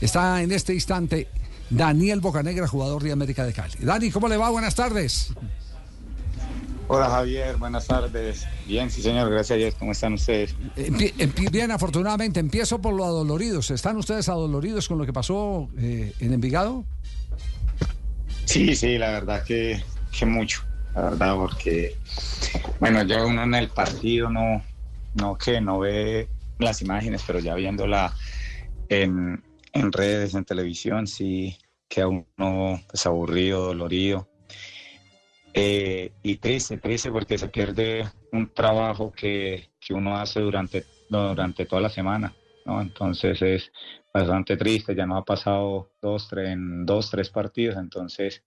está en este instante Daniel Bocanegra, jugador de América de Cali. Dani, ¿cómo le va? Buenas tardes. Hola Javier, buenas tardes. Bien, sí señor, gracias a Dios. ¿Cómo están ustedes? bien, afortunadamente. Empiezo por lo adoloridos. ¿Están ustedes adoloridos con lo que pasó eh, en Envigado? Sí, sí, la verdad que, que mucho. La verdad, porque, bueno, ya uno en el partido no, no que no ve las imágenes, pero ya viéndola en, en redes, en televisión, sí queda uno pues, aburrido, dolorido eh, y triste, triste porque se pierde un trabajo que, que uno hace durante, durante toda la semana, ¿no? Entonces es bastante triste, ya no ha pasado dos, tres, dos, tres partidos, entonces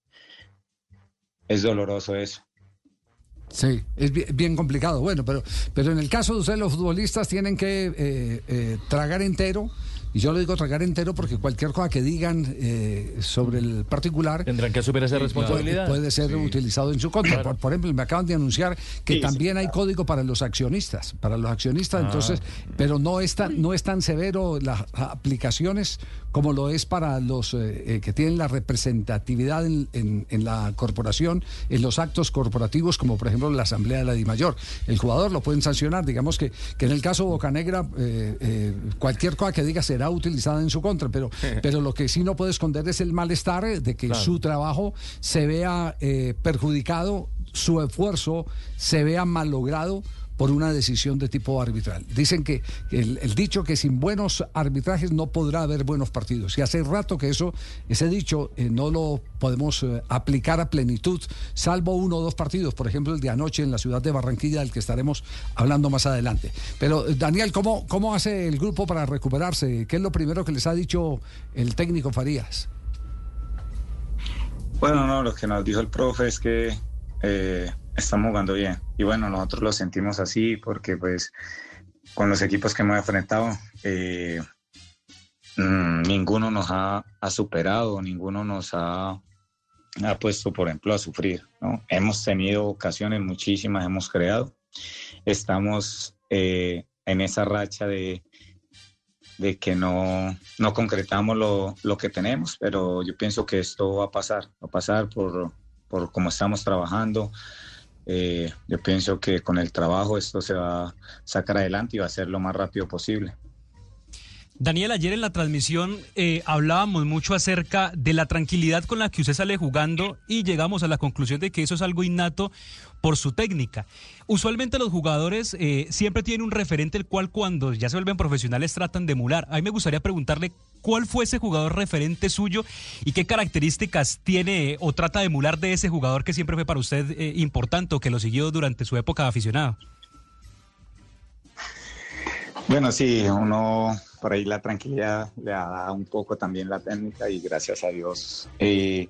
es doloroso eso. Sí, es bien, complicado. Bueno, pero, pero en el caso de ustedes, los futbolistas tienen que eh, eh, tragar entero y yo lo digo tragar entero porque cualquier cosa que digan eh, sobre el particular... Tendrán que asumir esa eh, responsabilidad. Puede, ser utilizado en su contra. Por, ejemplo, me acaban de anunciar que también hay código para los accionistas. Para los accionistas, ah. entonces, pero no es tan, no es tan severo las aplicaciones como lo es para los eh, que tienen la representatividad en, en, la corporación, en los actos corporativos, como por ejemplo la Asamblea de la DIMAYOR. El jugador lo pueden sancionar. Digamos que, que en el caso Bocanegra, cualquier cosa que diga se será utilizada en su contra, pero, pero lo que sí no puede esconder es el malestar de que su trabajo se vea eh, perjudicado, su esfuerzo se vea malogrado por una decisión de tipo arbitral. Dicen que el, dicho que sin buenos arbitrajes no podrá haber buenos partidos. Y hace rato que eso, ese dicho eh, no lo podemos eh, aplicar a plenitud, salvo uno o dos partidos, por ejemplo el de anoche en la ciudad de Barranquilla, del que estaremos hablando más adelante. Pero eh, Daniel, ¿cómo, cómo hace el grupo para recuperarse? ¿Qué es lo primero que les ha dicho el técnico Farías? Bueno, no, lo que nos dijo el profe es que estamos jugando bien. Y bueno, nosotros lo sentimos así porque pues con los equipos que hemos enfrentado, eh, mm, ninguno nos ha, superado, ninguno nos ha, ha, puesto, por ejemplo, a sufrir. ¿no? Hemos tenido ocasiones muchísimas, hemos creado. Estamos eh, en esa racha de, de que no, no concretamos lo, lo, que tenemos, pero yo pienso que esto va a pasar, va a pasar por, por cómo estamos trabajando, eh, yo pienso que con el trabajo esto se va a sacar adelante y va a ser lo más rápido posible. Daniel, ayer en la transmisión eh, hablábamos mucho acerca de la tranquilidad con la que usted sale jugando y llegamos a la conclusión de que eso es algo innato por su técnica. Usualmente los jugadores eh, siempre tienen un referente el cual cuando ya se vuelven profesionales tratan de emular. A mí me gustaría preguntarle cuál fue ese jugador referente suyo y qué características tiene o trata de emular de ese jugador que siempre fue para usted eh, importante o que lo siguió durante su época de aficionado. Bueno, sí, uno por ahí la tranquilidad le ha dado un poco también la técnica y gracias a Dios eh,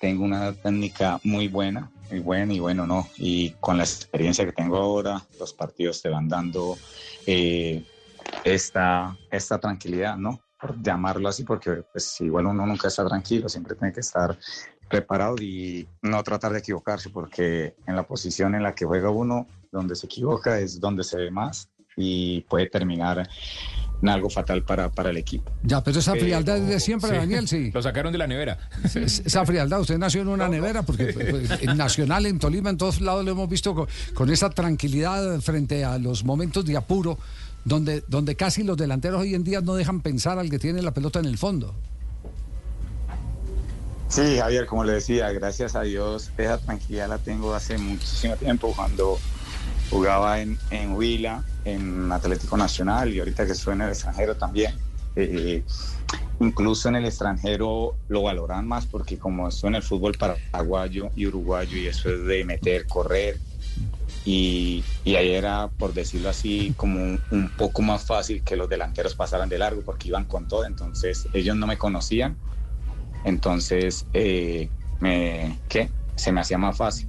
tengo una técnica muy buena, muy buena y bueno, no. Y con la experiencia que tengo ahora, los partidos te van dando eh, esta, esta tranquilidad, ¿no? por llamarlo así, porque pues igual uno nunca está tranquilo, siempre tiene que estar preparado y no tratar de equivocarse, porque en la posición en la que juega uno, donde se equivoca es donde se ve más y puede terminar algo fatal para, para el equipo. Ya, pero esa frialdad es de siempre, Daniel, sí. Lo sacaron de la nevera. Esa frialdad, usted nació en una nevera, porque pues, en Nacional, en Tolima, en todos lados lo hemos visto con, con esa tranquilidad frente a los momentos de apuro donde, donde casi los delanteros hoy en día no dejan pensar al que tiene la pelota en el fondo. Sí, Javier, como le decía, gracias a Dios, esa tranquilidad la tengo hace muchísimo tiempo cuando jugaba en, en Huila, en Atlético Nacional y ahorita que estoy en el extranjero también. Eh, incluso en el extranjero lo valoran más porque como estoy en el fútbol paraguayo y uruguayo y eso es de meter, correr, y, ahí era, por decirlo así, como un, poco más fácil que los delanteros pasaran de largo porque iban con todo, entonces ellos no me conocían, entonces eh, me, ¿qué? se me hacía más fácil,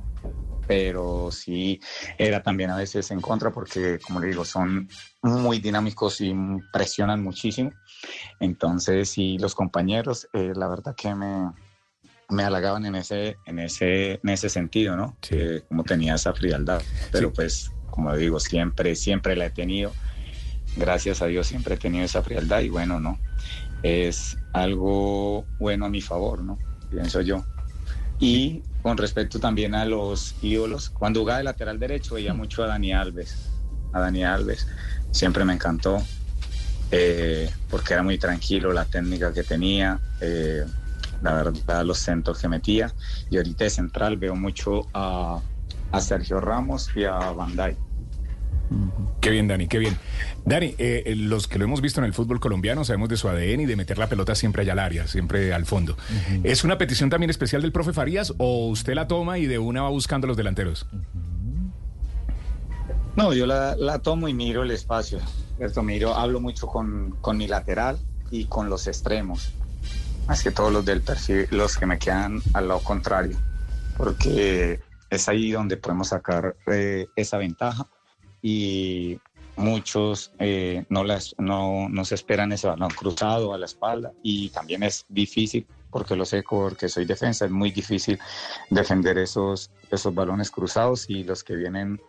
pero sí era también a veces en contra porque, como le digo, son muy dinámicos y presionan muchísimo, entonces sí, los compañeros, eh, la verdad que me, me halagaban en ese, en ese, en ese sentido, ¿no? Que como tenía esa frialdad. Pero pues, como digo, siempre, siempre la he tenido. Gracias a Dios siempre he tenido esa frialdad y bueno, ¿no? es algo bueno a mi favor, ¿no? Pienso yo. Y con respecto también a los ídolos, cuando jugaba de lateral derecho veía mucho a Dani Alves. A Dani Alves siempre me encantó eh, porque era muy tranquilo la técnica que tenía, eh, la verdad los centros que metía. Y ahorita de central veo mucho a, a Sergio Ramos y a Bandai. Qué bien, Dani, qué bien. Dani, eh, los que lo hemos visto en el fútbol colombiano sabemos de su ADN y de meter la pelota siempre allá al área, siempre al fondo. ¿Es una petición también especial del profe Farías o usted la toma y de una va buscando los delanteros? No, yo la, la tomo y miro el espacio. ¿cierto? Miro, hablo mucho con, con mi lateral y con los extremos. Más que todos los del perfil, los que me quedan al lado contrario. Porque es ahí donde podemos sacar eh, esa ventaja y muchos eh, no, las, no, no se esperan ese balón cruzado a la espalda y también es difícil porque lo sé porque soy defensa, es muy difícil defender esos, esos balones cruzados y los que vienen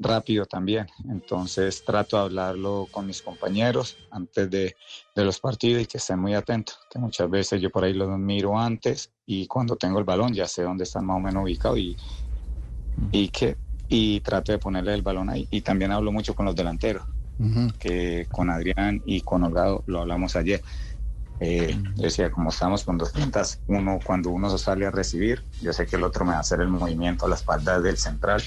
rápido también. Entonces trato de hablarlo con mis compañeros antes de, de los partidos y que estén muy atentos, que muchas veces yo por ahí los miro antes y cuando tengo el balón ya sé dónde están más o menos ubicados y, y que y trato de ponerle el balón ahí. Y también hablo mucho con los delanteros, que con Adrián y con Holgado lo hablamos ayer. Eh, decía, como estamos con dos puntas, uno cuando uno sale a recibir, yo sé que el otro me va a hacer el movimiento a la espalda del central,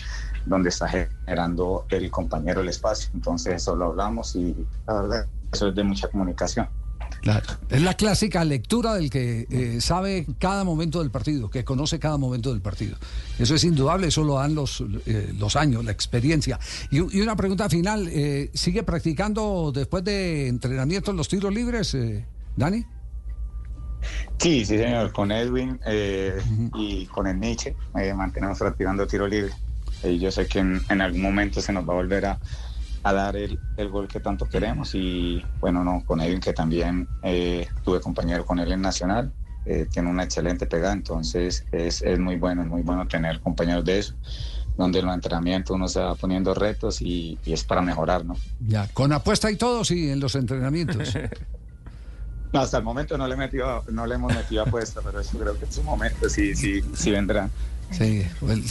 donde está generando el compañero el espacio. Entonces eso lo hablamos y la verdad, eso es de mucha comunicación. Claro. Es la clásica lectura del que eh, sabe cada momento del partido, que conoce cada momento del partido. Eso es indudable, eso lo dan los, eh, los años, la experiencia. Y, y una pregunta final, eh, ¿sigue practicando después de entrenamiento los tiros libres, eh, Dani? Sí, sí, señor. Con Edwin eh, y con el Nietzsche eh, mantenemos practicando tiro libre. Y yo sé que en, en algún momento se nos va a volver a, a dar el, el, gol que tanto queremos. Y bueno, no, con Edwin, que también eh, tuve compañero con él en Nacional, eh, tiene una excelente pegada. Entonces es, es muy bueno, es muy bueno tener compañeros de eso donde en los entrenamientos uno se va poniendo retos y, y, es para mejorar, ¿no? Ya, con apuesta y todo, sí, en los entrenamientos. No, hasta el momento no le, metió, no le hemos metido apuesta, pero eso creo que en su momento sí, sí, sí vendrá. Sí,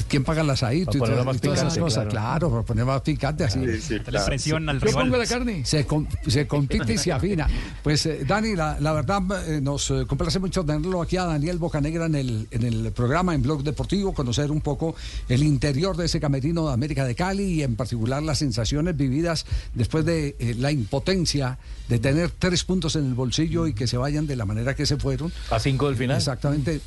¿quién paga las ahí? Para ponerlo más picante, cosas, claro. para poner más picante así. Sí, sí, La presión al Yo rival. pongo la carne. Se, com- se compite y se afina. Pues eh, Dani, la, la verdad eh, nos eh, complace mucho tenerlo aquí a Daniel Bocanegra en el, en el programa, en Blog Deportivo, conocer un poco el interior de ese camerino de América de Cali y en particular las sensaciones vividas después de eh, la impotencia de tener tres puntos en el bolsillo y que se vayan de la manera que se fueron. A cinco del final. Exactamente,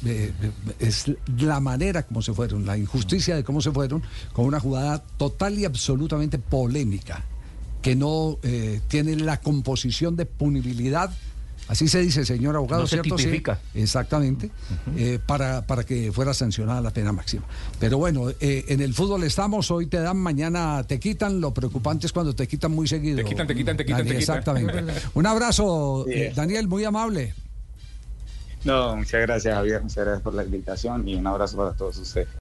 es la manera como se fueron, la injusticia de cómo se fueron, con una jugada total y absolutamente polémica, que no eh, tiene la composición de punibilidad. Así se dice, señor abogado, No se ¿cierto? Sí, tipifica. exactamente, eh, para, para que fuera sancionada la pena máxima. Pero bueno, eh, en el fútbol estamos, hoy te dan, mañana te quitan, lo preocupante es cuando te quitan muy seguido. Te quitan, te quitan, te quitan, Dani, te quitan. Exactamente. Un abrazo. Daniel, muy amable. No, muchas gracias Javier, muchas gracias por la invitación y un abrazo para todos ustedes.